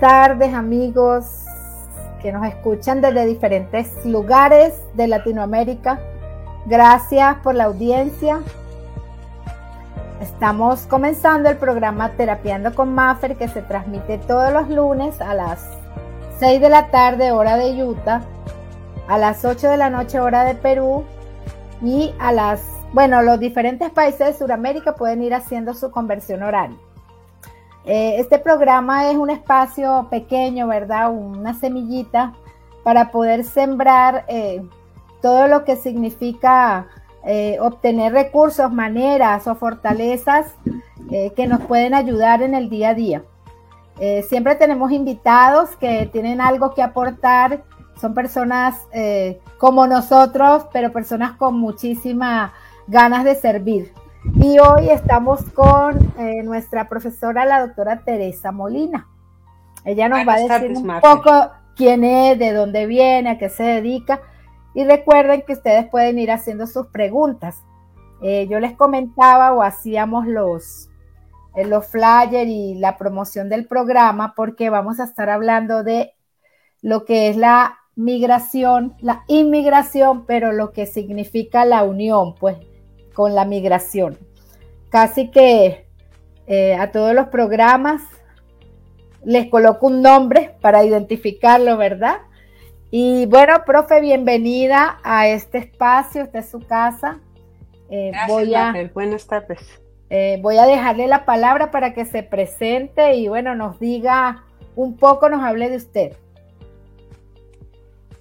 Tardes amigos que nos escuchan desde diferentes lugares de Latinoamérica. Gracias por la audiencia. Estamos comenzando el programa Terapiando con Maffer que se transmite todos los lunes a las 6 de la tarde hora de Utah, a las 8 de la noche hora de Perú y a las, bueno, los diferentes países de Sudamérica pueden ir haciendo su conversión horaria. Eh, este programa es un espacio pequeño, ¿verdad? Una semillita para poder sembrar eh, todo lo que significa eh, obtener recursos, maneras o fortalezas que nos pueden ayudar en el día a día. siempre tenemos invitados que tienen algo que aportar, son personas como nosotros, pero personas con muchísimas ganas de servir. Y hoy estamos con eh, nuestra profesora, la doctora Teresa Molina. Ella nos va a decir un poco quién es, de dónde viene, a qué se dedica. Y recuerden que ustedes pueden ir haciendo sus preguntas. Eh, yo les comentaba o hacíamos los, eh, los flyers y la promoción del programa porque vamos a estar hablando de lo que es la migración, la inmigración, pero lo que significa la unión, pues con la migración. Casi que eh, a todos los programas les coloco un nombre para identificarlo, ¿verdad? Y bueno, profe, bienvenida a este espacio, esta es su casa. Eh, voy a, buenas tardes. Eh, voy a dejarle la palabra para que se presente y bueno, nos diga un poco, nos hable de usted.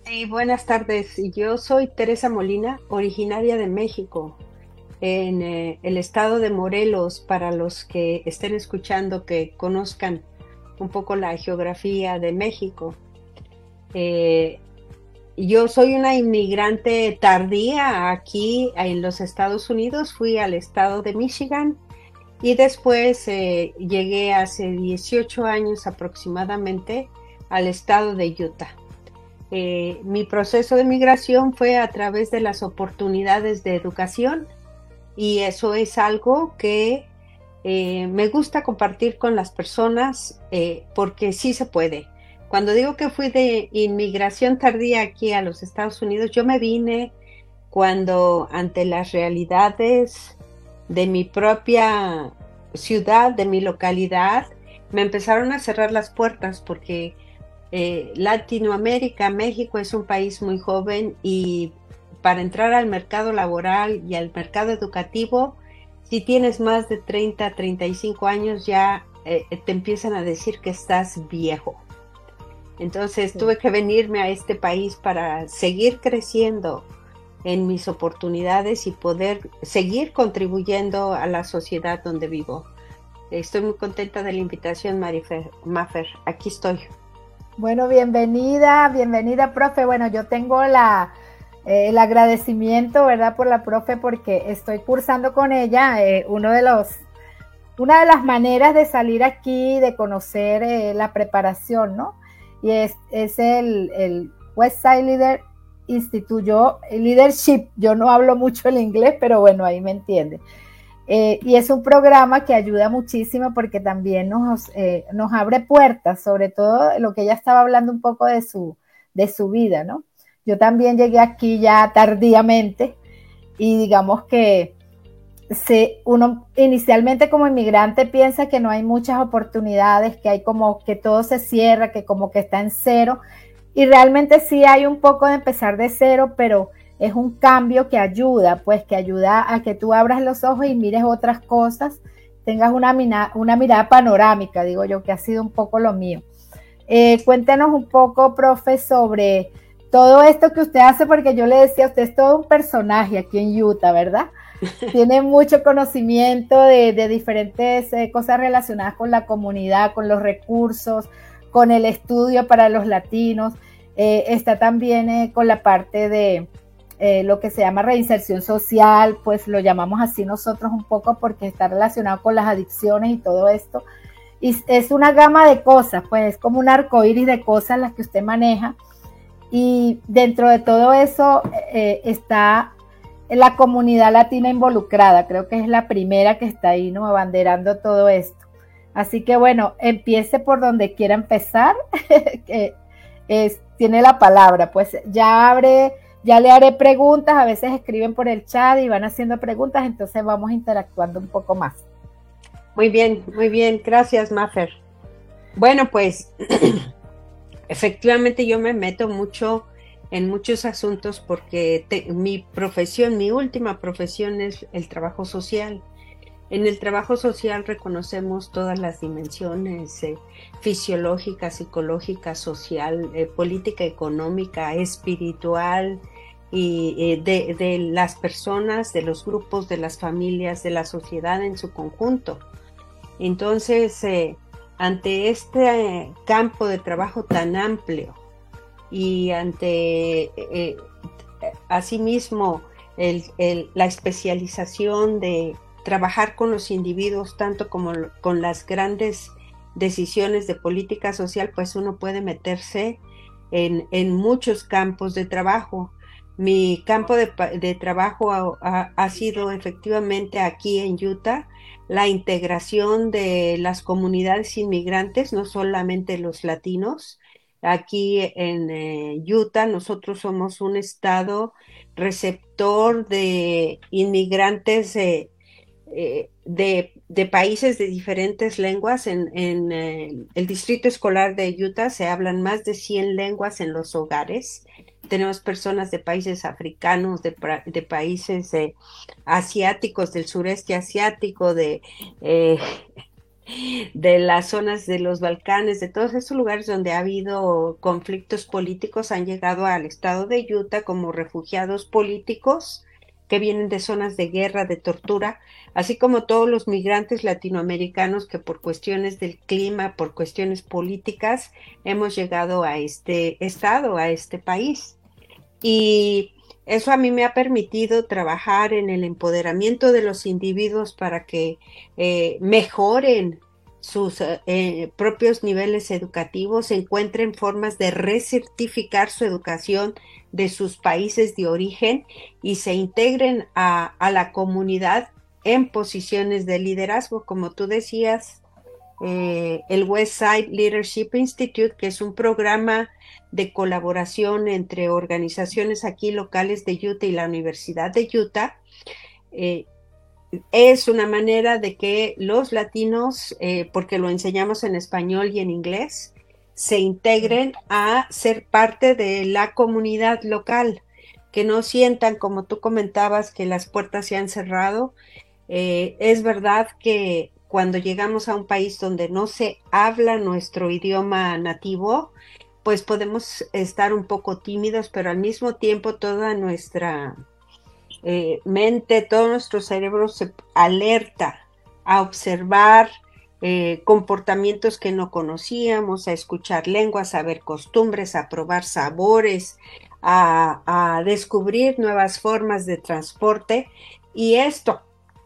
Sí, buenas tardes. Yo soy Teresa Molina, originaria de México en eh, el estado de Morelos, para los que estén escuchando, que conozcan un poco la geografía de México. Eh, yo soy una inmigrante tardía aquí en los Estados Unidos, fui al estado de Michigan y después eh, llegué hace 18 años aproximadamente al estado de Utah. mi proceso de migración fue a través de las oportunidades de educación y eso es algo que eh, me gusta compartir con las personas eh, porque sí se puede. Cuando digo que fui de inmigración tardía aquí a los Estados Unidos, yo me vine cuando ante las realidades de mi propia ciudad, de mi localidad, me empezaron a cerrar las puertas porque eh, Latinoamérica, México es un país muy joven y para entrar al mercado laboral y al mercado educativo, si tienes más de 30, 35 años ya eh, te empiezan a decir que estás viejo. Entonces tuve que venirme a este país para seguir creciendo en mis oportunidades y poder seguir contribuyendo a la sociedad donde vivo. Estoy muy contenta de la invitación, Marifer Maffer. Aquí estoy. Bueno, bienvenida, bienvenida, profe. Bueno, yo tengo la, el agradecimiento, ¿verdad? Por la profe, porque estoy cursando con ella eh, uno de los, una de las maneras de salir aquí, de conocer eh, la preparación, ¿no? Y es, es el, el Westside Leader Instituto Leadership. Yo no hablo mucho el inglés, pero bueno, ahí me entiende. Eh, y es un programa que ayuda muchísimo porque también nos, nos abre puertas, sobre todo lo que ella estaba hablando un poco de su, de su vida, ¿no? Yo también llegué aquí ya tardíamente y digamos que se, uno inicialmente como inmigrante piensa que no hay muchas oportunidades, que hay como que todo se cierra, que como que está en cero. Y realmente sí hay un poco de empezar de cero, pero es un cambio que ayuda, pues que ayuda a que tú abras los ojos y mires otras cosas, tengas una, una mirada panorámica, digo yo, que ha sido un poco lo mío. Eh, cuéntenos un poco, profe, sobre todo esto que usted hace, porque yo le decía, usted es todo un personaje aquí en Utah, ¿verdad? Tiene mucho conocimiento de, diferentes eh, cosas relacionadas con la comunidad, con los recursos, con el estudio para los latinos. Eh, está también eh, con la parte de lo que se llama reinserción social, pues lo llamamos así nosotros un poco porque está relacionado con las adicciones y todo esto. Y es una gama de cosas, pues es como un arco iris de cosas las que usted maneja y dentro de todo eso eh, está la comunidad latina involucrada, creo que es la primera que está ahí, ¿no? Abanderando todo esto. Así que bueno, empiece por donde quiera empezar. tiene la palabra, pues ya abre, ya le haré preguntas, a veces escriben por el chat y van haciendo preguntas, entonces vamos interactuando un poco más. Muy bien, muy bien, gracias Maffer. Bueno, pues efectivamente yo me meto mucho en muchos asuntos porque mi profesión, mi última profesión es el trabajo social. En el trabajo social reconocemos todas las dimensiones eh, fisiológica, psicológica, social, eh, política, económica, espiritual y eh, de, de, las personas, de los grupos, de las familias, de la sociedad en su conjunto. Entonces, ante este campo de trabajo tan amplio y ante asimismo el, la especialización de trabajar con los individuos tanto como con las grandes decisiones de política social, pues uno puede meterse en, en muchos campos de trabajo. Mi campo de, trabajo ha, ha, sido efectivamente aquí en Utah la integración de las comunidades inmigrantes, no solamente los latinos. Aquí en eh, Utah nosotros somos un estado receptor de inmigrantes eh, eh, de, países de diferentes lenguas. En, eh, el distrito escolar de Utah se hablan más de 100 lenguas en los hogares. Tenemos personas de países africanos, de, países eh, asiáticos, del sureste asiático, de, de las zonas de los Balcanes, de todos esos lugares donde ha habido conflictos políticos, han llegado al estado de Utah como refugiados políticos que vienen de zonas de guerra, de tortura, así como todos los migrantes latinoamericanos que por cuestiones del clima, por cuestiones políticas, hemos llegado a este estado, a este país. Y eso a mí me ha permitido trabajar en el empoderamiento de los individuos para que eh, mejoren sus eh, propios niveles educativos, encuentren formas de recertificar su educación de sus países de origen y se integren a, la comunidad en posiciones de liderazgo, como tú decías, eh, el Westside Leadership Institute, que es un programa de colaboración entre organizaciones aquí locales de Utah y la Universidad de Utah, eh, es una manera de que los latinos, eh, porque lo enseñamos en español y en inglés, se integren a ser parte de la comunidad local, que no sientan, como tú comentabas, que las puertas se han cerrado. Eh, es verdad que cuando llegamos a un país donde no se habla nuestro idioma nativo, pues podemos estar un poco tímidos, pero al mismo tiempo toda nuestra eh, mente, todo nuestro cerebro se alerta a observar eh, comportamientos que no conocíamos, a escuchar lenguas, a ver costumbres, a probar sabores, a, a descubrir nuevas formas de transporte y esto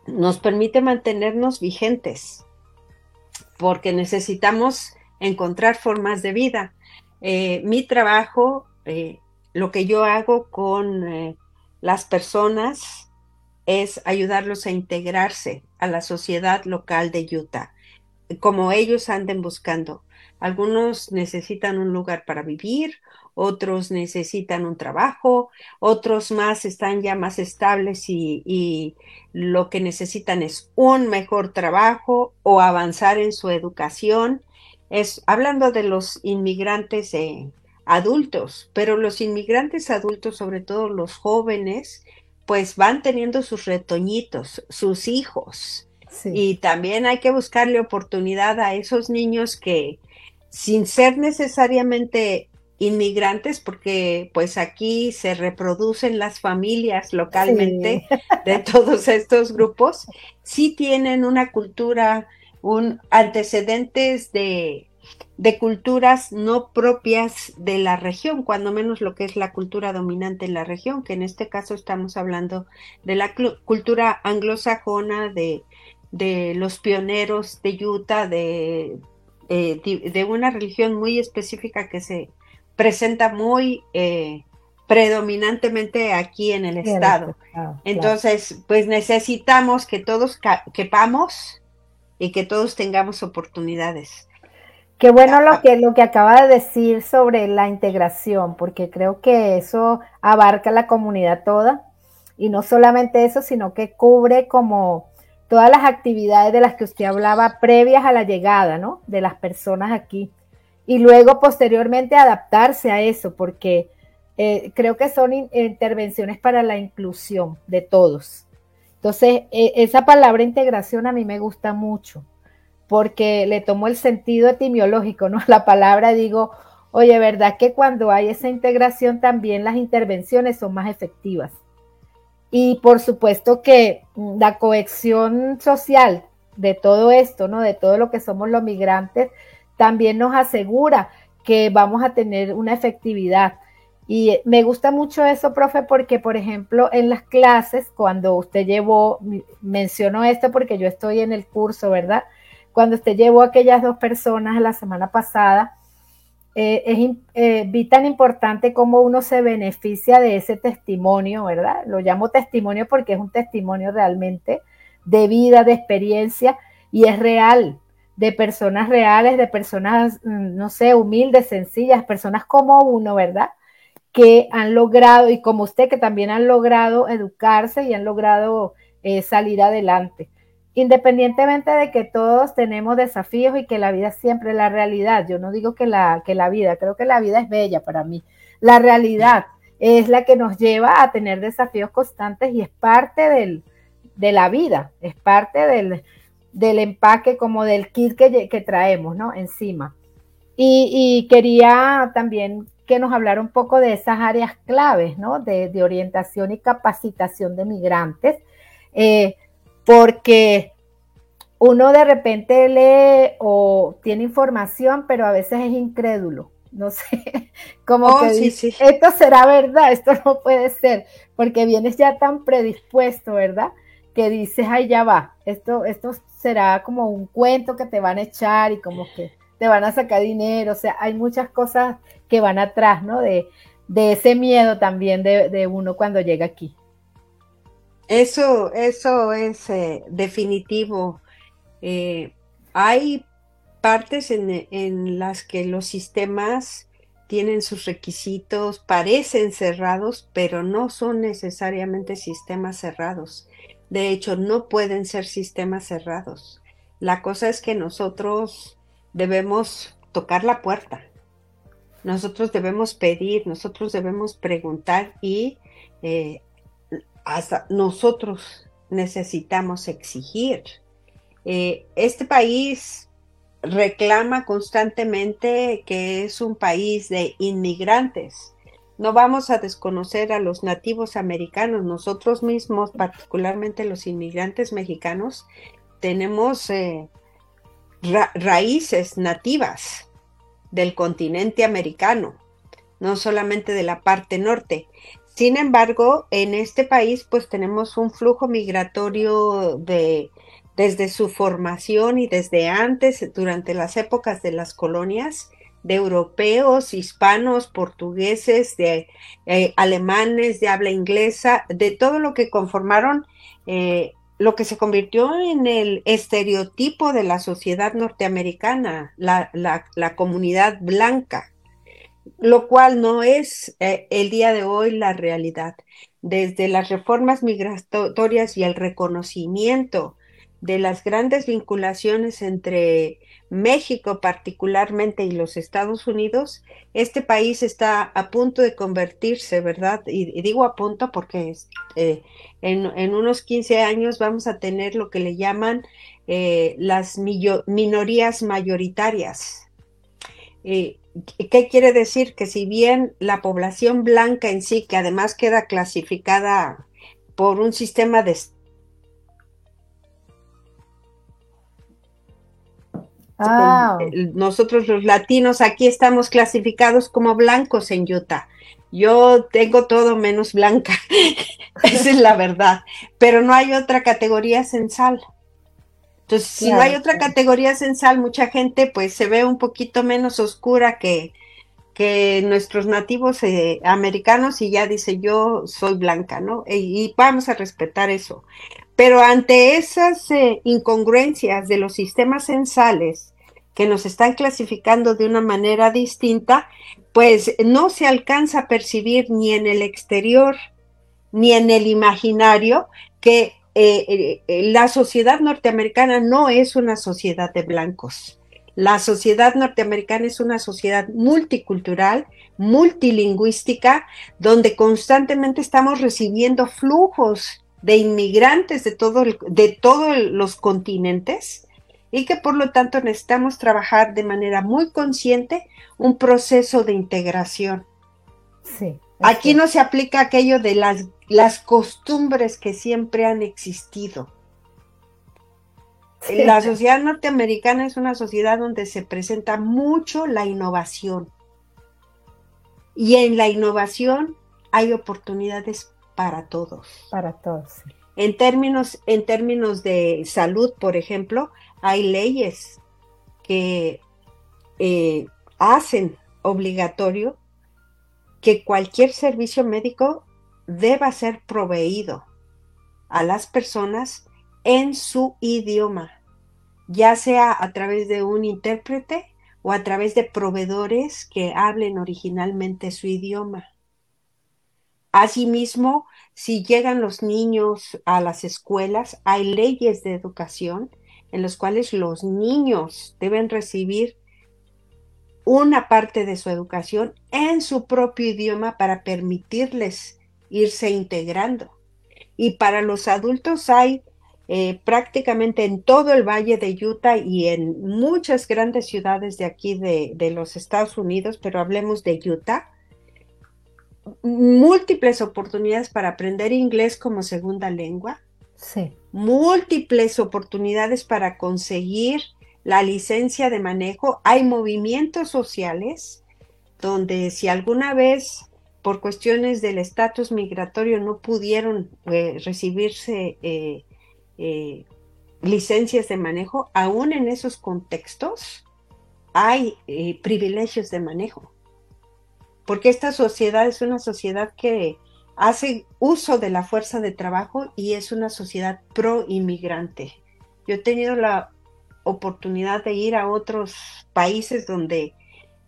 nos permite mantenernos vigentes porque necesitamos encontrar formas de vida. Eh, mi trabajo, lo que yo hago con las personas es ayudarlos a integrarse a la sociedad local de Utah, como ellos anden buscando. Algunos necesitan un lugar para vivir, otros necesitan un trabajo, otros más están ya más estables y, lo que necesitan es un mejor trabajo o avanzar en su educación. Es hablando de los inmigrantes eh, adultos, pero los inmigrantes adultos, sobre todo los jóvenes, pues van teniendo sus retoñitos, sus hijos. Y también hay que buscarle oportunidad a esos niños que, sin ser necesariamente inmigrantes, porque pues aquí se reproducen las familias localmente de todos estos grupos, sí tienen una cultura, un antecedentes de de culturas no propias de la región, cuando menos lo que es la cultura dominante en la región, que en este caso estamos hablando de la cultura anglosajona, de, de los pioneros de Utah, de, eh, de, una religión muy específica que se presenta muy eh, predominantemente aquí en el estado. Entonces, pues necesitamos que todos quepamos y que todos tengamos oportunidades. Qué bueno lo que, lo que acaba de decir sobre la integración, porque creo que eso abarca la comunidad toda y no solamente eso, sino que cubre como todas las actividades de las que usted hablaba previas a la llegada, ¿no? De las personas aquí. Y luego posteriormente adaptarse a eso, porque eh, creo que son intervenciones para la inclusión de todos. Entonces, e, esa palabra integración a mí me gusta mucho, porque le tomo el sentido etimológico, ¿no? La palabra digo, oye, ¿verdad que cuando hay esa integración también las intervenciones son más efectivas? Y por supuesto que mm, la cohesión social de todo esto, ¿no? De todo lo que somos los migrantes, también nos asegura que vamos a tener una efectividad. Y me gusta mucho eso, profe, porque, por ejemplo, en las clases, cuando usted llevó, menciono esto porque yo estoy en el curso, ¿verdad? Cuando usted llevó a aquellas dos personas la semana pasada, eh, es, eh, vi tan importante cómo uno se beneficia de ese testimonio, ¿verdad? Lo llamo testimonio porque es un testimonio realmente de vida, de experiencia y es real, de personas reales, de personas, mm, no sé, humildes, sencillas, personas como uno, ¿verdad? Que han logrado, y como usted, que también han logrado educarse y han logrado eh, salir adelante independientemente de que todos tenemos desafíos y que la vida siempre es la realidad. Yo no digo que la, que la vida, creo que la vida es bella para mí. La realidad es la que nos lleva a tener desafíos constantes y es parte del, de la vida, es parte del, del empaque como del kit que, que traemos, ¿no? Encima. Y, quería también que nos hablara un poco de esas áreas claves, ¿no? De, de orientación y capacitación de migrantes. Eh, porque uno de repente lee o tiene información, pero a veces es incrédulo. No sé, como oh, que esto será verdad, esto no puede ser, porque vienes ya tan predispuesto, ¿verdad? Que dices, ay, ya va, esto, esto será como un cuento que te van a echar y como que van a sacar dinero, o sea, hay muchas cosas que van atrás, ¿no? De, ese miedo también de uno cuando llega aquí. Eso, eso es eh, definitivo. Eh, hay partes en, las que los sistemas tienen sus requisitos, parecen cerrados, pero no son necesariamente sistemas cerrados. De hecho, no pueden ser sistemas cerrados. La cosa es que nosotros debemos tocar la puerta. Nosotros debemos pedir, nosotros debemos preguntar y eh, hasta nosotros necesitamos exigir. Eh, este país reclama constantemente que es un país de inmigrantes. No vamos a desconocer a los nativos americanos. Nosotros mismos, particularmente los inmigrantes mexicanos, tenemos eh, raíces nativas del continente americano, no solamente de la parte norte. Sin embargo, en este país pues tenemos un flujo migratorio de desde su formación y desde antes, durante las épocas de las colonias, de europeos, hispanos, portugueses, de eh, alemanes, de habla inglesa, de todo lo que conformaron eh, lo que se convirtió en el estereotipo de la sociedad norteamericana, la, la comunidad blanca lo cual no es eh, el día de hoy la realidad. Desde las reformas migratorias y el reconocimiento de las grandes vinculaciones entre México particularmente y los Estados Unidos, este país está a punto de convertirse, ¿verdad? Y, digo a punto porque eh, en, unos 15 años vamos a tener lo que le llaman eh, las minorías mayoritarias. ¿Qué quiere decir? Que si bien la población blanca en sí, que además queda clasificada por un sistema de... Ah. Nosotros los latinos aquí estamos clasificados como blancos en Utah. Yo tengo todo menos blanca, esa es la verdad, pero no hay otra categoría censal. Entonces, si no hay otra categoría censal, mucha gente pues se ve un poquito menos oscura que, que nuestros nativos eh, americanos y ya dice yo soy blanca, ¿no? E, y, vamos a respetar eso. Pero ante esas eh, incongruencias de los sistemas censales que nos están clasificando de una manera distinta, pues no se alcanza a percibir ni en el exterior ni en el imaginario que eh, la sociedad norteamericana no es una sociedad de blancos. La sociedad norteamericana es una sociedad multicultural, multilingüística, donde constantemente estamos recibiendo flujos de inmigrantes de, de todos los continentes y que por lo tanto necesitamos trabajar de manera muy consciente un proceso de integración. Sí, Aquí no se aplica aquello de las, las costumbres que siempre han existido la sociedad norteamericana es una sociedad donde se presenta mucho la innovación. Y en la innovación hay oportunidades para todos. Para todos. En términos, en términos de salud, por ejemplo, hay leyes que eh, hacen obligatorio que cualquier servicio médico deba ser proveído a las personas en su idioma, ya sea a través de un intérprete o a través de proveedores que hablen originalmente su idioma. Asimismo, si llegan los niños a las escuelas, hay leyes de educación en las cuales los niños deben recibir una parte de su educación en su propio idioma para permitirles irse integrando. Y para los adultos hay eh, prácticamente en todo el valle de Utah y en muchas grandes ciudades de aquí de, los Estados Unidos, pero hablemos de Utah, múltiples oportunidades para aprender inglés como segunda lengua. Múltiples oportunidades para conseguir la licencia de manejo. Hay movimientos sociales donde si alguna vez por cuestiones del estatus migratorio no pudieron eh, recibirse eh, eh, licencias de manejo, aún en esos contextos hay privilegios de manejo. Porque esta sociedad es una sociedad que hace uso de la fuerza de trabajo y es una sociedad pro inmigrante. Yo he tenido la oportunidad de ir a otros países donde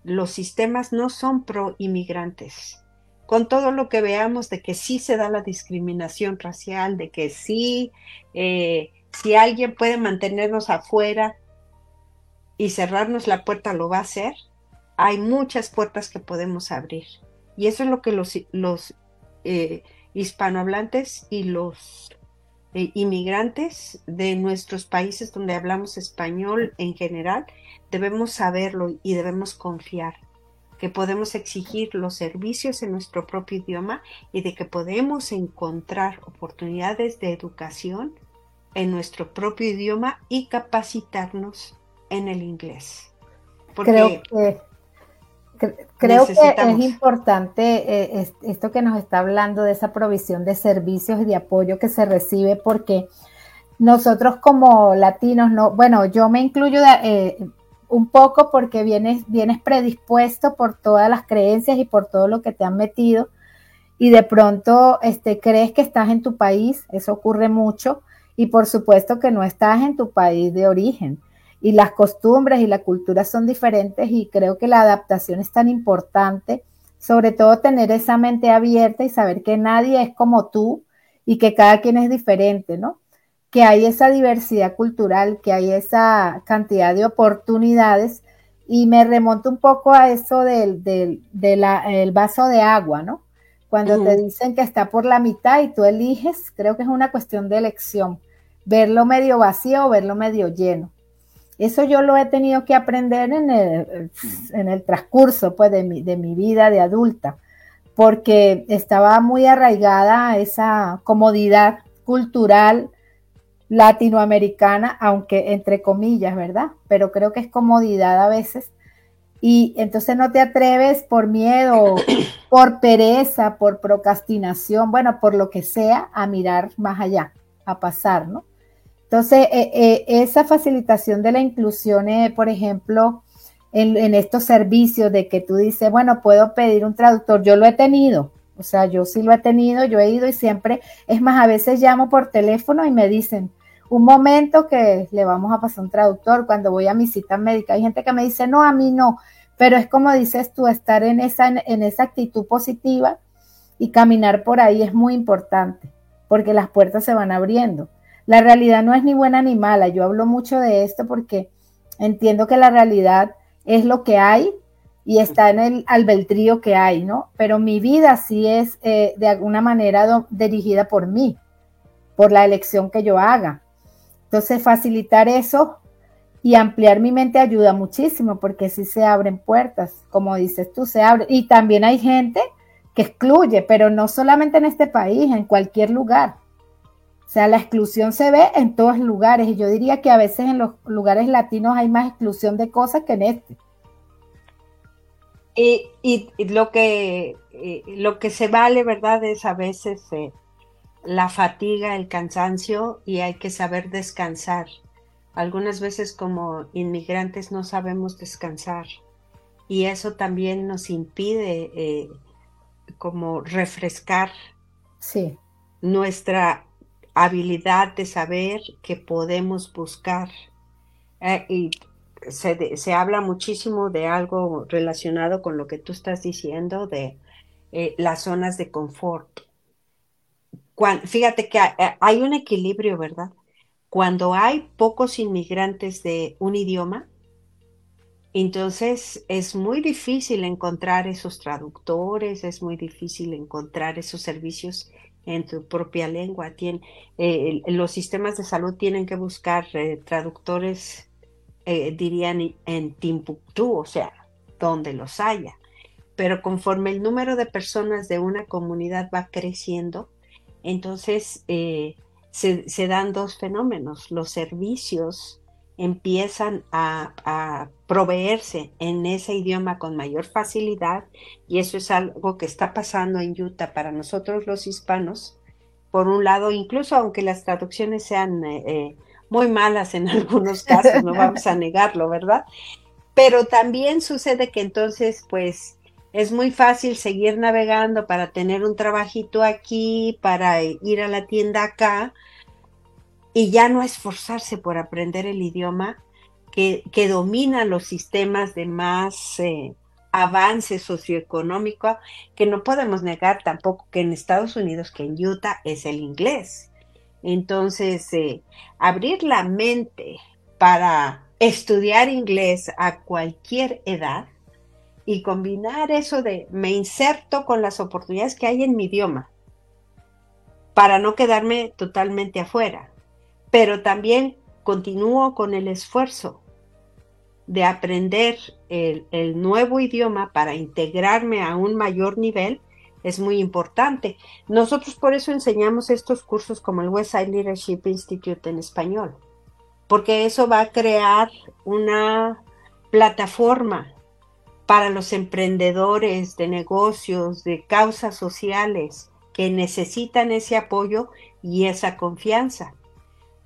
los sistemas no son pro inmigrantes con todo lo que veamos de que sí se da la discriminación racial, de que sí, eh, si alguien puede mantenernos afuera y cerrarnos la puerta, lo va a hacer, hay muchas puertas que podemos abrir. Y eso es lo que los, los eh, hispanohablantes y los eh, inmigrantes de nuestros países donde hablamos español en general debemos saberlo y debemos confiar que podemos exigir los servicios en nuestro propio idioma y de que podemos encontrar oportunidades de educación en nuestro propio idioma y capacitarnos en el inglés. creo que, creo que es importante eh, esto que nos está hablando de esa provisión de servicios y de apoyo que se recibe porque nosotros como latinos, no, bueno, yo me incluyo de, eh, un poco porque vienes, vienes predispuesto por todas las creencias y por todo lo que te han metido y de pronto este, crees que estás en tu país, eso ocurre mucho, y por supuesto que no estás en tu país de origen. Y las costumbres y la cultura son diferentes y creo que la adaptación es tan importante, sobre todo tener esa mente abierta y saber que nadie es como tú y que cada quien es diferente, ¿no? que hay esa diversidad cultural, que hay esa cantidad de oportunidades. Y me remonto un poco a eso del, vaso de agua, ¿no? Cuando te dicen que está por la mitad y tú eliges, creo que es una cuestión de elección, verlo medio vacío o verlo medio lleno. Eso yo lo he tenido que aprender en el, en el transcurso pues, de, mi, de mi vida de adulta, porque estaba muy arraigada a esa comodidad cultural latinoamericana, aunque entre comillas, ¿verdad? Pero creo que es comodidad a veces. Y entonces no te atreves por miedo, por pereza, por procrastinación, bueno, por lo que sea, a mirar más allá, a pasar, ¿no? Entonces, eh, eh, esa facilitación de la inclusión, eh, por ejemplo, en, estos servicios de que tú dices, bueno, puedo pedir un traductor, yo lo he tenido, o sea, yo sí lo he tenido, yo he ido y siempre, es más, a veces llamo por teléfono y me dicen, un momento que le vamos a pasar un traductor cuando voy a mi cita médica. Hay gente que me dice, no, a mí no, pero es como dices tú, estar en esa, en esa actitud positiva y caminar por ahí es muy importante, porque las puertas se van abriendo. La realidad no es ni buena ni mala, yo hablo mucho de esto porque entiendo que la realidad es lo que hay y está en el albedrío que hay, ¿no? Pero mi vida sí es eh, de alguna manera dirigida por mí, por la elección que yo haga. Entonces, facilitar eso y ampliar mi mente ayuda muchísimo porque sí se abren puertas, como dices tú, se abren. Y también hay gente que excluye, pero no solamente en este país, en cualquier lugar. O sea, la exclusión se ve en todos lugares y yo diría que a veces en los lugares latinos hay más exclusión de cosas que en este. Y, lo, que, lo que se vale, ¿verdad? Es a veces eh, la fatiga, el cansancio y hay que saber descansar. Algunas veces como inmigrantes no sabemos descansar y eso también nos impide eh, como refrescar sí. nuestra habilidad de saber que podemos buscar. Eh, y se, habla muchísimo de algo relacionado con lo que tú estás diciendo, de eh, las zonas de confort. fíjate que hay un equilibrio, ¿verdad? Cuando hay pocos inmigrantes de un idioma, entonces es muy difícil encontrar esos traductores, es muy difícil encontrar esos servicios en tu propia lengua. Eh, los sistemas de salud tienen que buscar eh, traductores, eh, dirían, en Timbuktu, o sea, donde los haya. Pero conforme el número de personas de una comunidad va creciendo, entonces se, se, dan dos fenómenos. Los servicios empiezan a, proveerse en ese idioma con mayor facilidad y eso es algo que está pasando en Utah para nosotros los hispanos. Por un lado, incluso aunque las traducciones sean eh, eh, muy malas en algunos casos, no vamos a negarlo, ¿verdad? Pero también sucede que entonces, pues, es muy fácil seguir navegando para tener un trabajito aquí, para ir a la tienda acá, y ya no esforzarse por aprender el idioma que, que domina los sistemas de más eh, avance socioeconómico, que no podemos negar tampoco que en Estados Unidos, que en Utah es el inglés. Entonces, eh, abrir la mente para estudiar inglés a cualquier edad y combinar eso de me inserto con las oportunidades que hay en mi idioma para no quedarme totalmente afuera pero también continúo con el esfuerzo de aprender el, nuevo idioma para integrarme a un mayor nivel es muy importante. Nosotros por eso enseñamos estos cursos como el Westside Leadership Institute en español, porque eso va a crear una plataforma para los emprendedores de negocios, de causas sociales que necesitan ese apoyo y esa confianza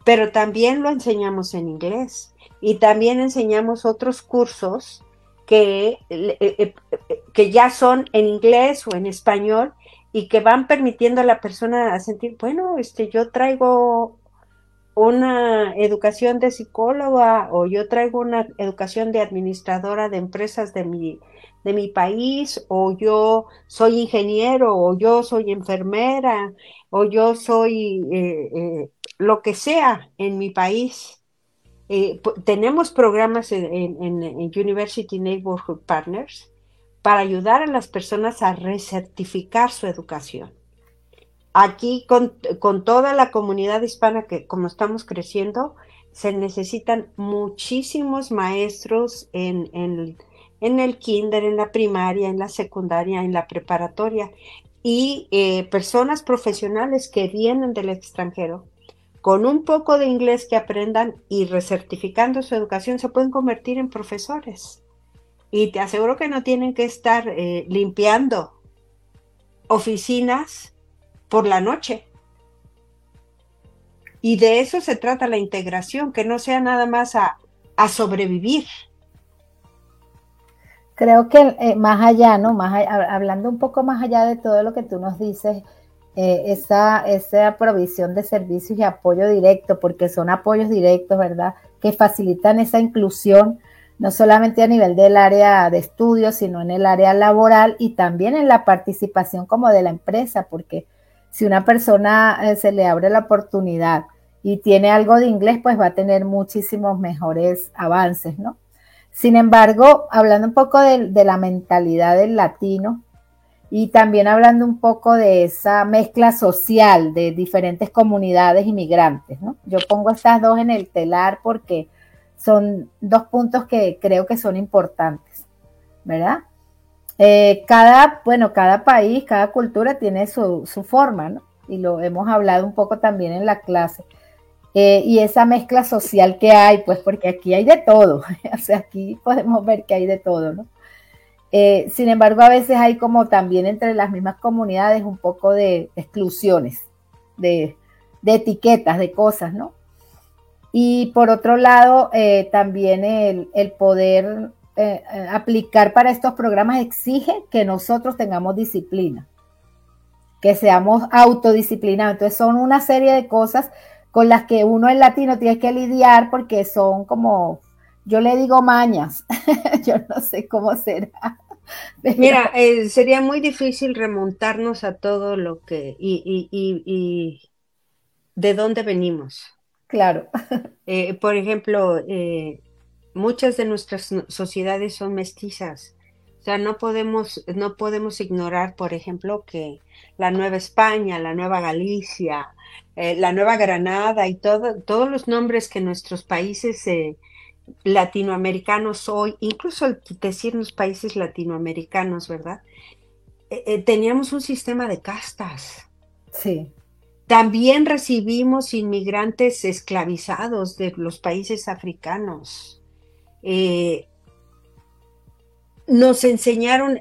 pero también lo enseñamos en inglés y también enseñamos otros cursos que, eh, eh, que ya son en inglés o en español y que van permitiendo a la persona sentir, bueno, este, yo traigo una educación de psicóloga o yo traigo una educación de administradora de empresas de mi, de mi país o yo soy ingeniero o yo soy enfermera o yo soy eh, lo que sea en mi país. Eh, tenemos programas en, University Neighborhood Partners para ayudar a las personas a recertificar su educación. Aquí con, toda la comunidad hispana que como estamos creciendo, se necesitan muchísimos maestros en, el kinder, en la primaria, en la secundaria, en la preparatoria y eh, personas profesionales que vienen del extranjero con un poco de inglés que aprendan y recertificando su educación se pueden convertir en profesores. Y te aseguro que no tienen que estar eh, limpiando oficinas por la noche. Y de eso se trata la integración, que no sea nada más a, a sobrevivir, Creo que eh, más allá, ¿no? Más hablando un poco más allá de todo lo que tú nos dices, eh, esa, esa provisión de servicios y apoyo directo, porque son apoyos directos, ¿verdad? Que facilitan esa inclusión, no solamente a nivel del área de estudios, sino en el área laboral y también en la participación como de la empresa, porque si una persona eh, se le abre la oportunidad y tiene algo de inglés, pues va a tener muchísimos mejores avances, ¿no? Sin embargo, hablando un poco de, la mentalidad del latino y también hablando un poco de esa mezcla social de diferentes comunidades inmigrantes, ¿no? Yo pongo estas dos en el telar porque son dos puntos que creo que son importantes, ¿verdad? Eh, cada, bueno, cada país, cada cultura tiene su, su forma, ¿no? Y lo hemos hablado un poco también en la clase. Eh, y esa mezcla social que hay, pues porque aquí hay de todo, o sea, aquí podemos ver que hay de todo, ¿no? Eh, sin embargo, a veces hay como también entre las mismas comunidades un poco de exclusiones, de, etiquetas, de cosas, ¿no? Y por otro lado, eh, también el, el poder aplicar para estos programas exige que nosotros tengamos disciplina, que seamos autodisciplinados. Entonces son una serie de cosas con las que uno en latino tiene que lidiar porque son como, yo le digo mañas, yo no sé cómo será. Mira, eh, sería muy difícil remontarnos a todo lo que y, y, de dónde venimos. Claro. Eh, por ejemplo, eh, muchas de nuestras sociedades son mestizas. O sea, no podemos, no podemos ignorar, por ejemplo, que la Nueva España, la Nueva Galicia, eh, la Nueva Granada y todo, todos los nombres que nuestros países eh, latinoamericanos hoy, incluso al decirnos países latinoamericanos, ¿verdad? Eh, teníamos un sistema de castas. Sí. También recibimos inmigrantes esclavizados de los países africanos. nos enseñaron,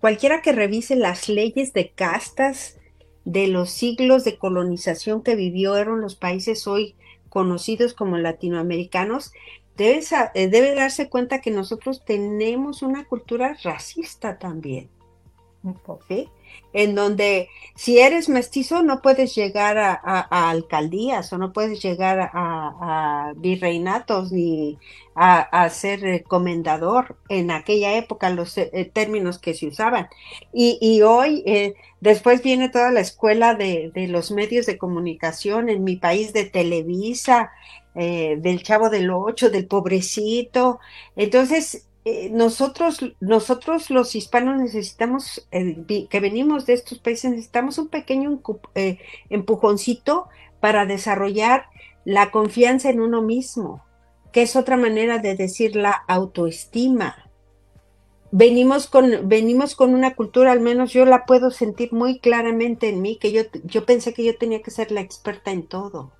cualquiera que revise las leyes de castas de los siglos de colonización que vivieron los países hoy conocidos como latinoamericanos, debe, eh, debe darse cuenta que nosotros tenemos una cultura racista también. ¿sí? En donde si eres mestizo no puedes llegar a, alcaldías o no puedes llegar a, virreinatos ni a, ser eh, comendador en aquella época, los eh, términos que se usaban. Y, hoy, eh, después viene toda la escuela de, de, los medios de comunicación en mi país, de Televisa, del Chavo del Ocho, del Pobrecito. Entonces, eh, nosotros, nosotros los hispanos necesitamos, eh, que venimos de estos países, necesitamos un pequeño eh, empujoncito para desarrollar la confianza en uno mismo, que es otra manera de decir la autoestima. Venimos con, venimos con una cultura, al menos yo la puedo sentir muy claramente en mí, que yo, yo pensé que yo tenía que ser la experta en todo.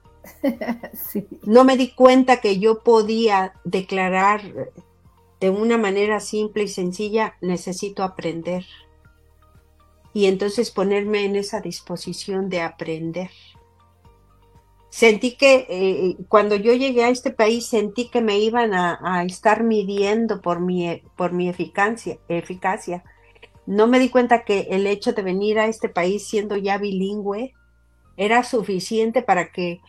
No me di cuenta que yo podía declarar de una manera simple y sencilla, necesito aprender. Y entonces ponerme en esa disposición de aprender. Sentí que eh, cuando yo llegué a este país, sentí que me iban a, estar midiendo por mi, por mi eficacia, eficacia. No me di cuenta que el hecho de venir a este país siendo ya bilingüe era suficiente para que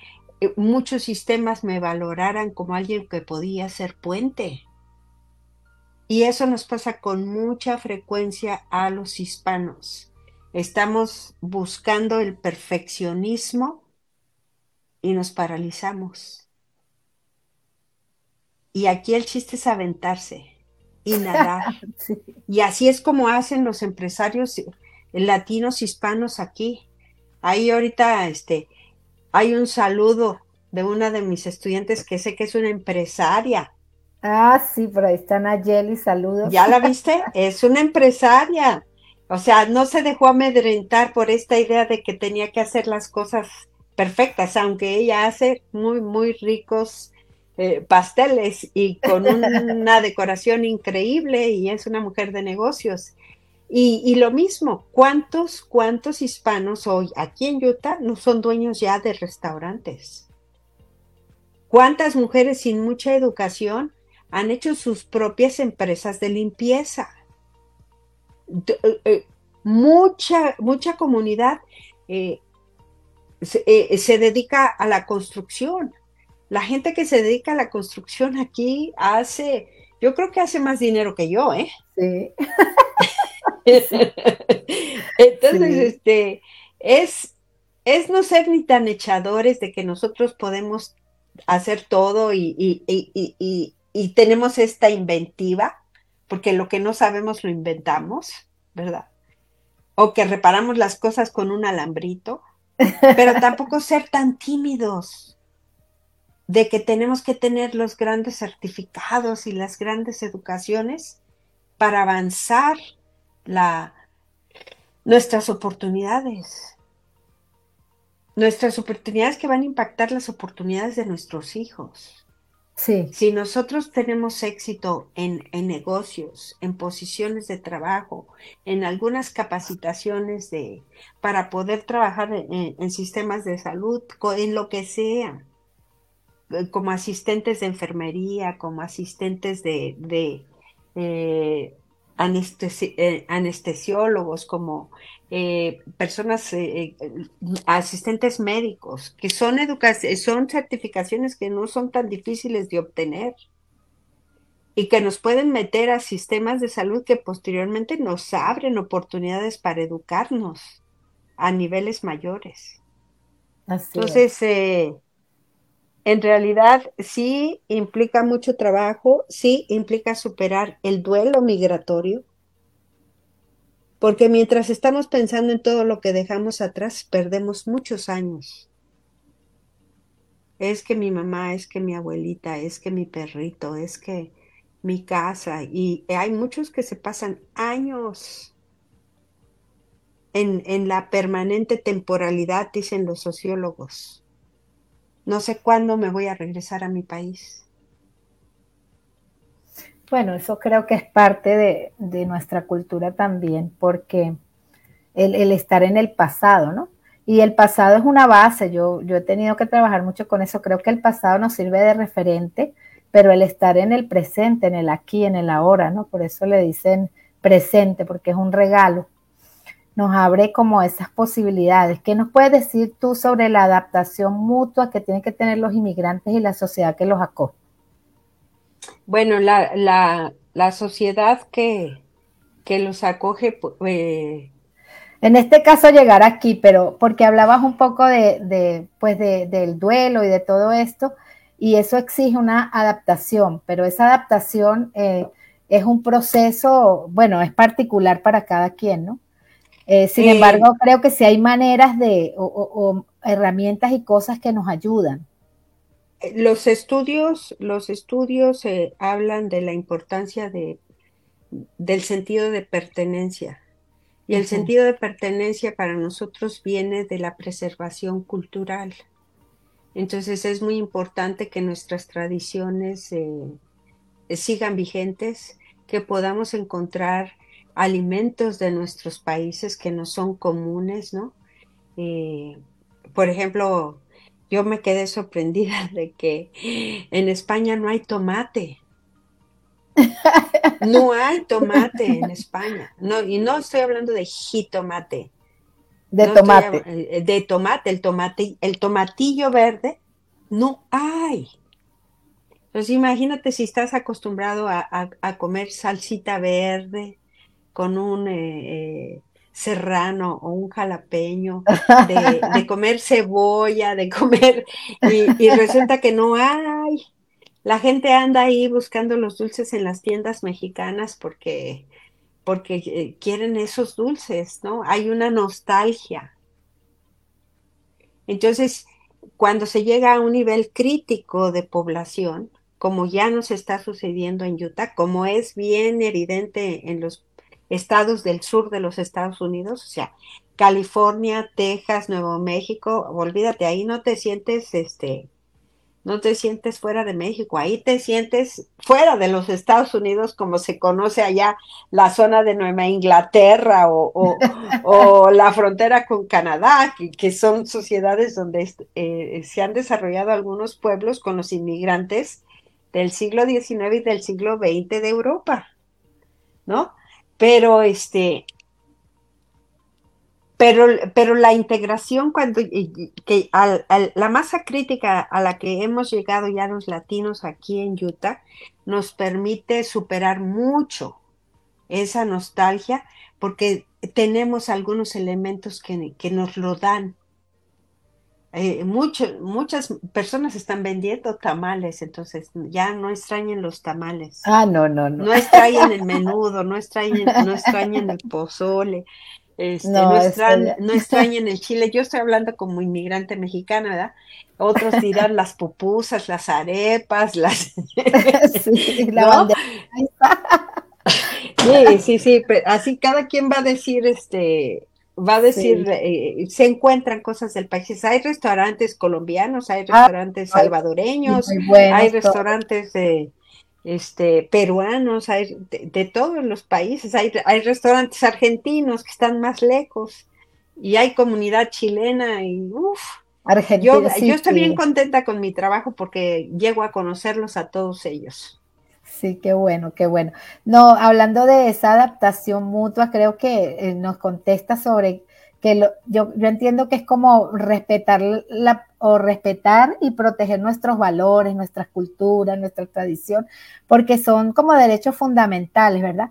muchos sistemas me valoraran como alguien que podía ser puente y eso nos pasa con mucha frecuencia a los hispanos. Estamos buscando el perfeccionismo y nos paralizamos. Y aquí el chiste es aventarse y nadar. Y así es como hacen los empresarios latinos hispanos aquí. Ahí ahorita este hay un saludo de una de mis estudiantes que sé que es una empresaria Ah, sí, por ahí está Nayeli, saludos. ¿Ya la viste? es una empresaria. O sea, no se dejó amedrentar por esta idea de que tenía que hacer las cosas perfectas, aunque ella hace muy, muy ricos eh, pasteles y con una decoración increíble y es una mujer de negocios. Y, lo mismo, ¿cuántos, cuántos hispanos hoy aquí en Utah no son dueños ya de restaurantes? ¿Cuántas mujeres sin mucha educación han hecho sus propias empresas de limpieza. Eh, eh, mucha, mucha comunidad eh, se, dedica a la construcción. La gente que se dedica a la construcción aquí hace, yo creo que hace más dinero que yo, ¿eh? Sí. Entonces, este, es, es no ser ni tan echadores de que nosotros podemos hacer todo y, y tenemos esta inventiva, porque lo que no sabemos lo inventamos, ¿verdad? O que reparamos las cosas con un alambrito, pero tampoco ser tan tímidos de que tenemos que tener los grandes certificados y las grandes educaciones para avanzar la, nuestras oportunidades. Nuestras oportunidades que van a impactar las oportunidades de nuestros hijos. Si nosotros tenemos éxito en, negocios, en posiciones de trabajo, en algunas capacitaciones de, para poder trabajar en, sistemas de salud, en lo que sea, eh, como asistentes de enfermería, como asistentes de, de eh, eh, anestesiólogos, como eh, personas, eh, asistentes médicos, que son, son certificaciones que no son tan difíciles de obtener y que nos pueden meter a sistemas de salud que posteriormente nos abren oportunidades para educarnos a niveles mayores. Entonces, en realidad sí implica mucho trabajo, sí implica superar el duelo migratorio, porque mientras estamos pensando en todo lo que dejamos atrás, perdemos muchos años. Es que mi mamá, es que mi abuelita, es que mi perrito, es que mi casa, y hay muchos que se pasan años en, en la permanente temporalidad, dicen los sociólogos no sé cuándo me voy a regresar a mi país. Bueno, eso creo que es parte de, nuestra cultura también, porque el, estar en el pasado, ¿no? Y el pasado es una base, yo, yo he tenido que trabajar mucho con eso, creo que el pasado nos sirve de referente, pero el estar en el presente, en el aquí, en el ahora, ¿no? Por eso le dicen presente, porque es un regalo nos abre como esas posibilidades. ¿Qué nos puedes decir tú sobre la adaptación mutua que tienen que tener los inmigrantes y la sociedad que los acoge? Bueno, la, sociedad que, que, los acoge... Eh, en este caso llegar aquí, pero porque hablabas un poco de, pues del duelo y de todo esto, y eso exige una adaptación, pero esa adaptación eh, es un proceso, bueno, es particular para cada quien, ¿no? Eh, sin embargo, creo que sí hay maneras de, o, herramientas y cosas que nos ayudan. Eh, los estudios, los estudios eh, hablan de la importancia de, del sentido de pertenencia. Y el sentido de pertenencia para nosotros viene de la preservación cultural. Entonces es muy importante que nuestras tradiciones sigan vigentes, que podamos encontrar alimentos de nuestros países que no son comunes, ¿no? Eh, por ejemplo, yo me quedé sorprendida de que en España no hay tomate. No hay tomate en España. No, y no estoy hablando de jitomate. De tomate. Eh, de tomate, el tomate, el tomatillo verde, no hay. Entonces imagínate si estás acostumbrado a comer salsita verde, con un eh, eh, serrano o un jalapeño, de, comer cebolla, de comer, y, resulta que no hay. La gente anda ahí buscando los dulces en las tiendas mexicanas porque, porque eh, quieren esos dulces, ¿no? Hay una nostalgia. Entonces, cuando se llega a un nivel crítico de población, como ya nos está sucediendo en Utah, como es bien evidente en los estados del sur de los Estados Unidos, o sea, California, Texas, Nuevo México, olvídate, ahí no te sientes, este, no te sientes fuera de México, ahí te sientes fuera de los Estados Unidos, como se conoce allá la zona de Nueva Inglaterra o, la frontera con Canadá, que, son sociedades donde eh, se han desarrollado algunos pueblos con los inmigrantes del siglo XIX y del siglo XX de Europa, ¿no? Pero este, pero, pero la integración, cuando que la masa crítica a la que hemos llegado ya los latinos aquí en Utah nos permite superar mucho esa nostalgia porque tenemos algunos elementos que, que nos lo dan. Eh, muchas personas están vendiendo tamales, entonces ya no extrañen los tamales. Ah, no, no, no. No extrañen el menudo, no extrañen, no extrañen el pozole, este, no, no, extrañen el chile. Yo estoy hablando como inmigrante mexicana, ¿verdad? Otros dirán las pupusas, las arepas, las... sí, la sí, sí, sí, así cada quien va a decir, este, va a decir, eh, se encuentran cosas del país. Hay restaurantes colombianos, hay ah, restaurantes salvadoreños, hay restaurantes de, este, peruanos, hay de, todos los países, hay, hay restaurantes argentinos que están más lejos y hay comunidad chilena y uff. Yo, yo estoy bien contenta con mi trabajo porque llego a conocerlos a todos ellos. Sí, qué bueno, qué bueno. No, hablando de esa adaptación mutua, creo que eh, nos contesta sobre que lo, yo, yo, entiendo que es como respetar la, o respetar y proteger nuestros valores, nuestras culturas, nuestra tradición, porque son como derechos fundamentales, ¿verdad?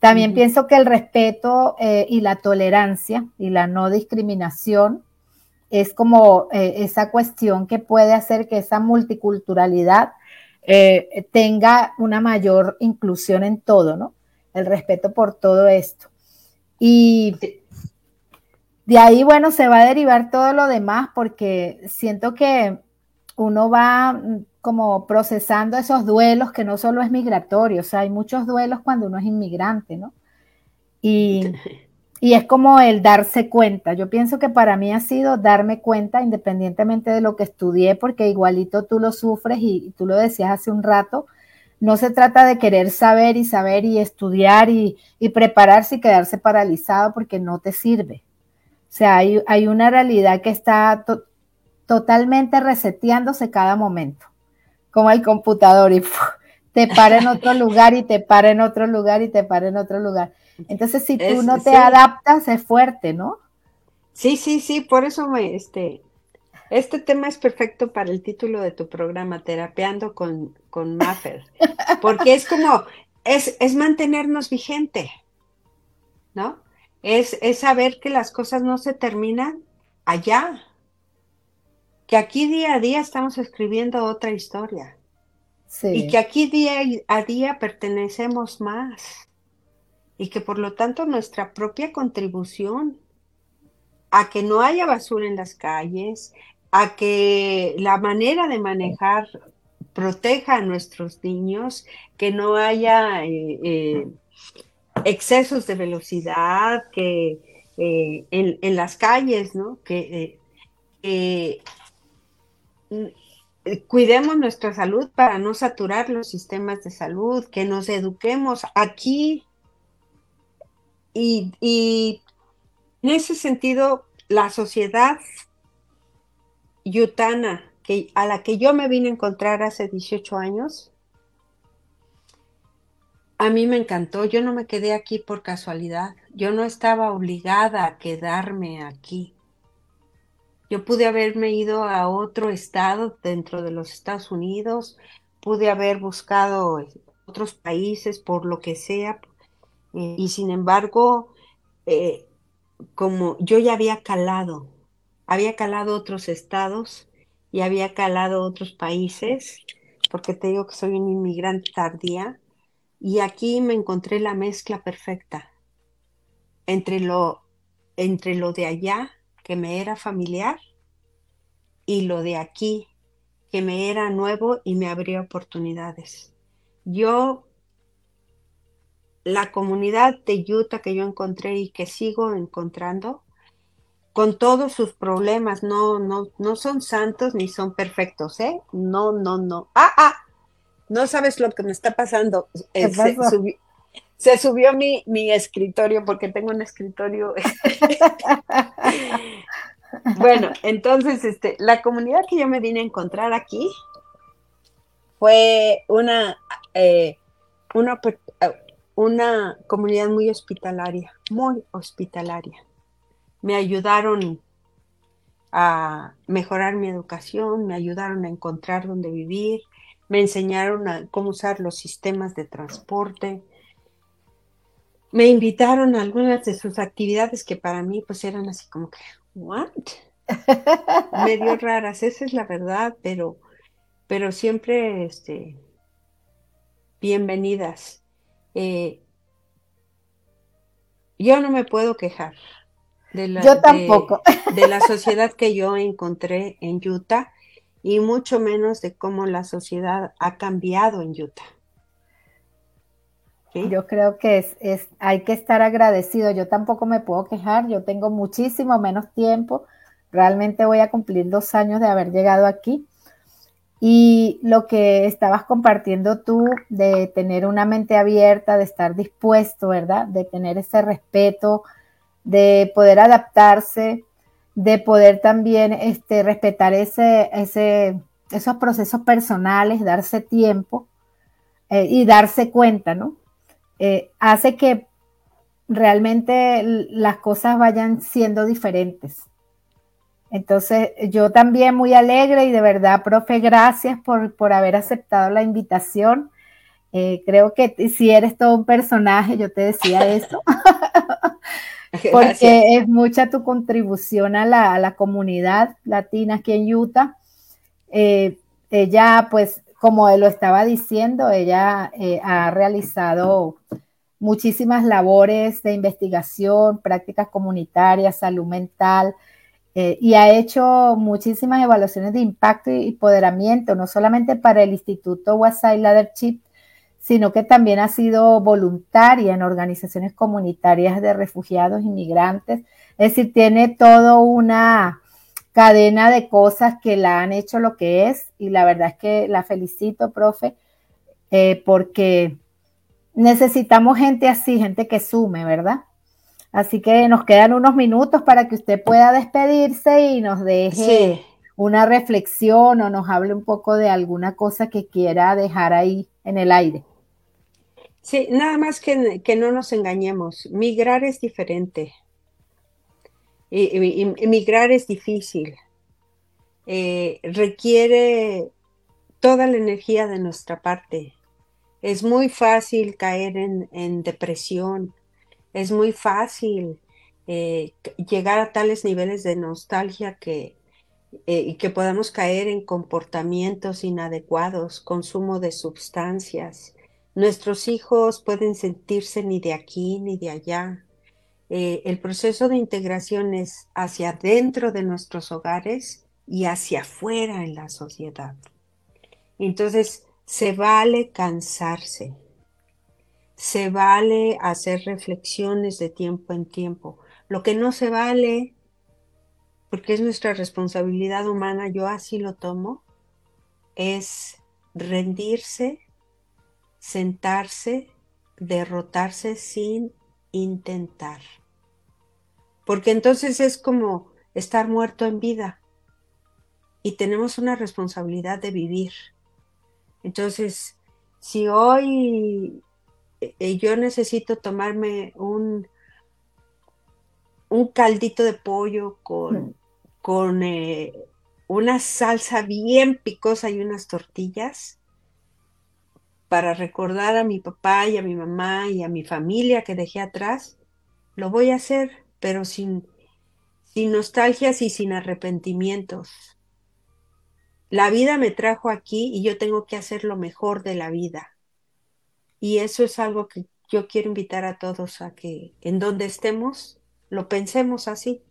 También pienso que el respeto eh, y la tolerancia y la no discriminación es como eh, esa cuestión que puede hacer que esa multiculturalidad eh, tenga una mayor inclusión en todo, ¿no? El respeto por todo esto. Y de ahí, bueno, se va a derivar todo lo demás porque siento que uno va mm, como procesando esos duelos que no solo es migratorio, o sea, hay muchos duelos cuando uno es inmigrante, ¿no? Y, y es como el darse cuenta. Yo pienso que para mí ha sido darme cuenta independientemente de lo que estudié, porque igualito tú lo sufres y, tú lo decías hace un rato. No se trata de querer saber y saber y estudiar y, prepararse y quedarse paralizado porque no te sirve. O sea, hay, una realidad que está totalmente reseteándose cada momento, como el computador y te para en otro lugar y te para en otro lugar y te para en otro lugar. Entonces, si tú no te adaptas, es fuerte, ¿no? Sí, sí, sí, por eso me, este, este tema es perfecto para el título de tu programa, Terapeando con, con Maffer, porque es como, es, es mantenernos vigente, ¿no? Es, es saber que las cosas no se terminan allá, que aquí día a día estamos escribiendo otra historia. Sí. Y que aquí día a día pertenecemos más y que por lo tanto nuestra propia contribución a que no haya basura en las calles, a que la manera de manejar proteja a nuestros niños, que no haya eh, eh, excesos de velocidad, que eh, en, las calles, ¿no? Que cuidemos nuestra salud para no saturar los sistemas de salud, que nos eduquemos. Aquí y, en ese sentido, la sociedad yutana que, a la que yo me vine a encontrar hace 18 años, a mí me encantó. Yo no me quedé aquí por casualidad. Yo no estaba obligada a quedarme aquí. Yo pude haberme ido a otro estado dentro de los Estados Unidos, pude haber buscado otros países por lo que sea, y sin embargo, eh, como yo ya había calado, había calado otros estados y había calado otros países, porque te digo que soy un inmigrante tardía, y aquí me encontré la mezcla perfecta entre lo, entre lo de allá, que me era familiar, y lo de aquí, que me era nuevo y me abría oportunidades. Yo la comunidad de Utah que yo encontré y que sigo encontrando, con todos sus problemas, no, no, no son santos ni son perfectos, ¿eh? No, no, no. Ah, ah, no sabes lo que me está pasando. Eh, se, subió mi, mi escritorio porque tengo un escritorio. bueno, entonces, este, la comunidad que yo me vine a encontrar aquí fue una, eh, una, una comunidad muy hospitalaria, muy hospitalaria. Me ayudaron a mejorar mi educación, me ayudaron a encontrar dónde vivir, me enseñaron a cómo usar los sistemas de transporte, me invitaron a algunas de sus actividades que para mí pues eran así como que, ¿what? Medio raras, esa es la verdad, pero, pero siempre este, bienvenidas. Eh, yo no me puedo quejar de la, yo tampoco. de la sociedad que yo encontré en Utah y mucho menos de cómo la sociedad ha cambiado en Utah. Yo creo que es, es, hay que estar agradecido. Yo tampoco me puedo quejar. Yo tengo muchísimo menos tiempo. Realmente voy a cumplir dos años de haber llegado aquí. Y lo que estabas compartiendo tú de tener una mente abierta, de estar dispuesto, ¿verdad? De tener ese respeto, de poder adaptarse, de poder también este, respetar ese, ese, esos procesos personales, darse tiempo eh, y darse cuenta, ¿no? Eh, hace que realmente las cosas vayan siendo diferentes. Entonces, yo también muy alegre y de verdad, profe, gracias por, por haber aceptado la invitación. Eh, creo que si eres todo un personaje, yo te decía eso, porque es mucha tu contribución a la, comunidad latina aquí en Utah. Eh, ella, pues, como lo estaba diciendo, ella eh, ha realizado muchísimas labores de investigación, prácticas comunitarias, salud mental, eh, y ha hecho muchísimas evaluaciones de impacto y empoderamiento, no solamente para el Instituto Wasai Leadership, sino que también ha sido voluntaria en organizaciones comunitarias de refugiados, inmigrantes. Es decir, tiene todo una, cadena de cosas que la han hecho lo que es y la verdad es que la felicito, profe, eh, porque necesitamos gente así, gente que sume, ¿verdad? Así que nos quedan unos minutos para que usted pueda despedirse y nos deje una reflexión o nos hable un poco de alguna cosa que quiera dejar ahí en el aire. Sí, nada más que, que no nos engañemos. Migrar es diferente. Emigrar es difícil, eh, requiere toda la energía de nuestra parte. Es muy fácil caer en, depresión, es muy fácil eh, llegar a tales niveles de nostalgia que, eh, que podamos caer en comportamientos inadecuados, consumo de sustancias. Nuestros hijos pueden sentirse ni de aquí ni de allá, eh, el proceso de integración es hacia dentro de nuestros hogares y hacia afuera en la sociedad. Entonces, se vale cansarse, se vale hacer reflexiones de tiempo en tiempo. Lo que no se vale, porque es nuestra responsabilidad humana, yo así lo tomo, es rendirse, sentarse, derrotarse sin intentar porque entonces es como estar muerto en vida y tenemos una responsabilidad de vivir. Entonces, si hoy yo necesito tomarme un, un caldito de pollo con, mm. con eh, una salsa bien picosa y unas tortillas para recordar a mi papá y a mi mamá y a mi familia que dejé atrás, lo voy a hacer pero sin, sin nostalgias y sin arrepentimientos. La vida me trajo aquí y yo tengo que hacer lo mejor de la vida. Y eso es algo que yo quiero invitar a todos a que en donde estemos lo pensemos así.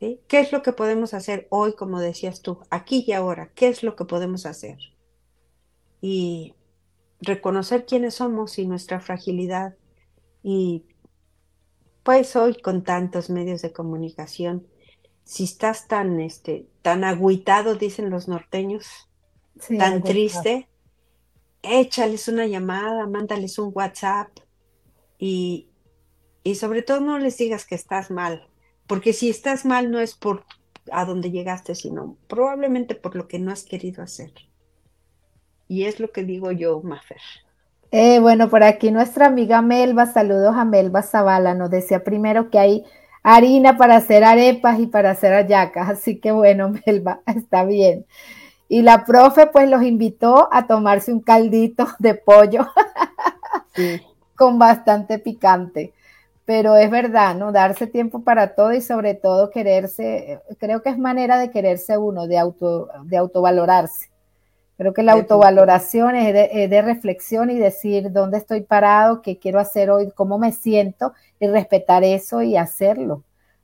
¿Qué es lo que podemos hacer hoy, como decías tú, aquí y ahora? ¿Qué es lo que podemos hacer? Y reconocer quiénes somos y nuestra fragilidad y pues hoy con tantos medios de comunicación, si estás tan, este, tan agüitado, dicen los norteños, tan triste, échales una llamada, mándales un WhatsApp y, y sobre todo no les digas que estás mal, porque si estás mal no es por a dónde llegaste, sino probablemente por lo que no has querido hacer. y es lo que digo yo, Mafer. Eh, bueno, por aquí nuestra amiga Melba, saludos a Melba Zavala, nos decía primero que hay harina para hacer arepas y para hacer ayacas, así que bueno, Melba, está bien. Y la profe pues los invitó a tomarse un caldito de pollo con bastante picante. Pero es verdad, ¿no? Darse tiempo para todo y sobre todo quererse, creo que es manera de quererse uno, de, auto, de autovalorarse. Creo que la autovaloración es de, reflexión y decir dónde estoy parado, qué quiero hacer hoy, cómo me siento y respetar eso y hacerlo.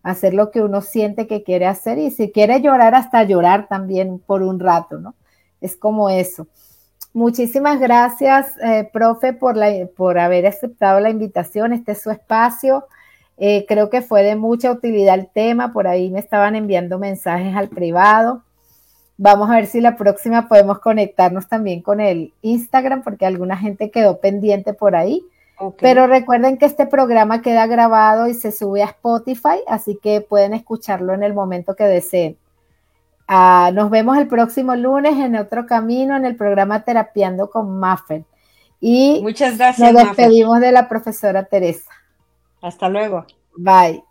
Hacer lo que uno siente que quiere hacer y si quiere llorar, hasta llorar también por un rato, ¿no? Es como eso. Muchísimas gracias, eh, profe, por, la, por haber aceptado la invitación. Este es su espacio. Eh, creo que fue de mucha utilidad el tema. Por ahí me estaban enviando mensajes al privado. Vamos a ver si la próxima podemos conectarnos también con el Instagram, porque alguna gente quedó pendiente por ahí. Pero recuerden que este programa queda grabado y se sube a Spotify, así que pueden escucharlo en el momento que deseen. Ah, nos vemos el próximo lunes en otro camino en el programa Terapiando con Maffer. Y muchas gracias. Nos despedimos de la profesora Teresa. Hasta luego. Bye.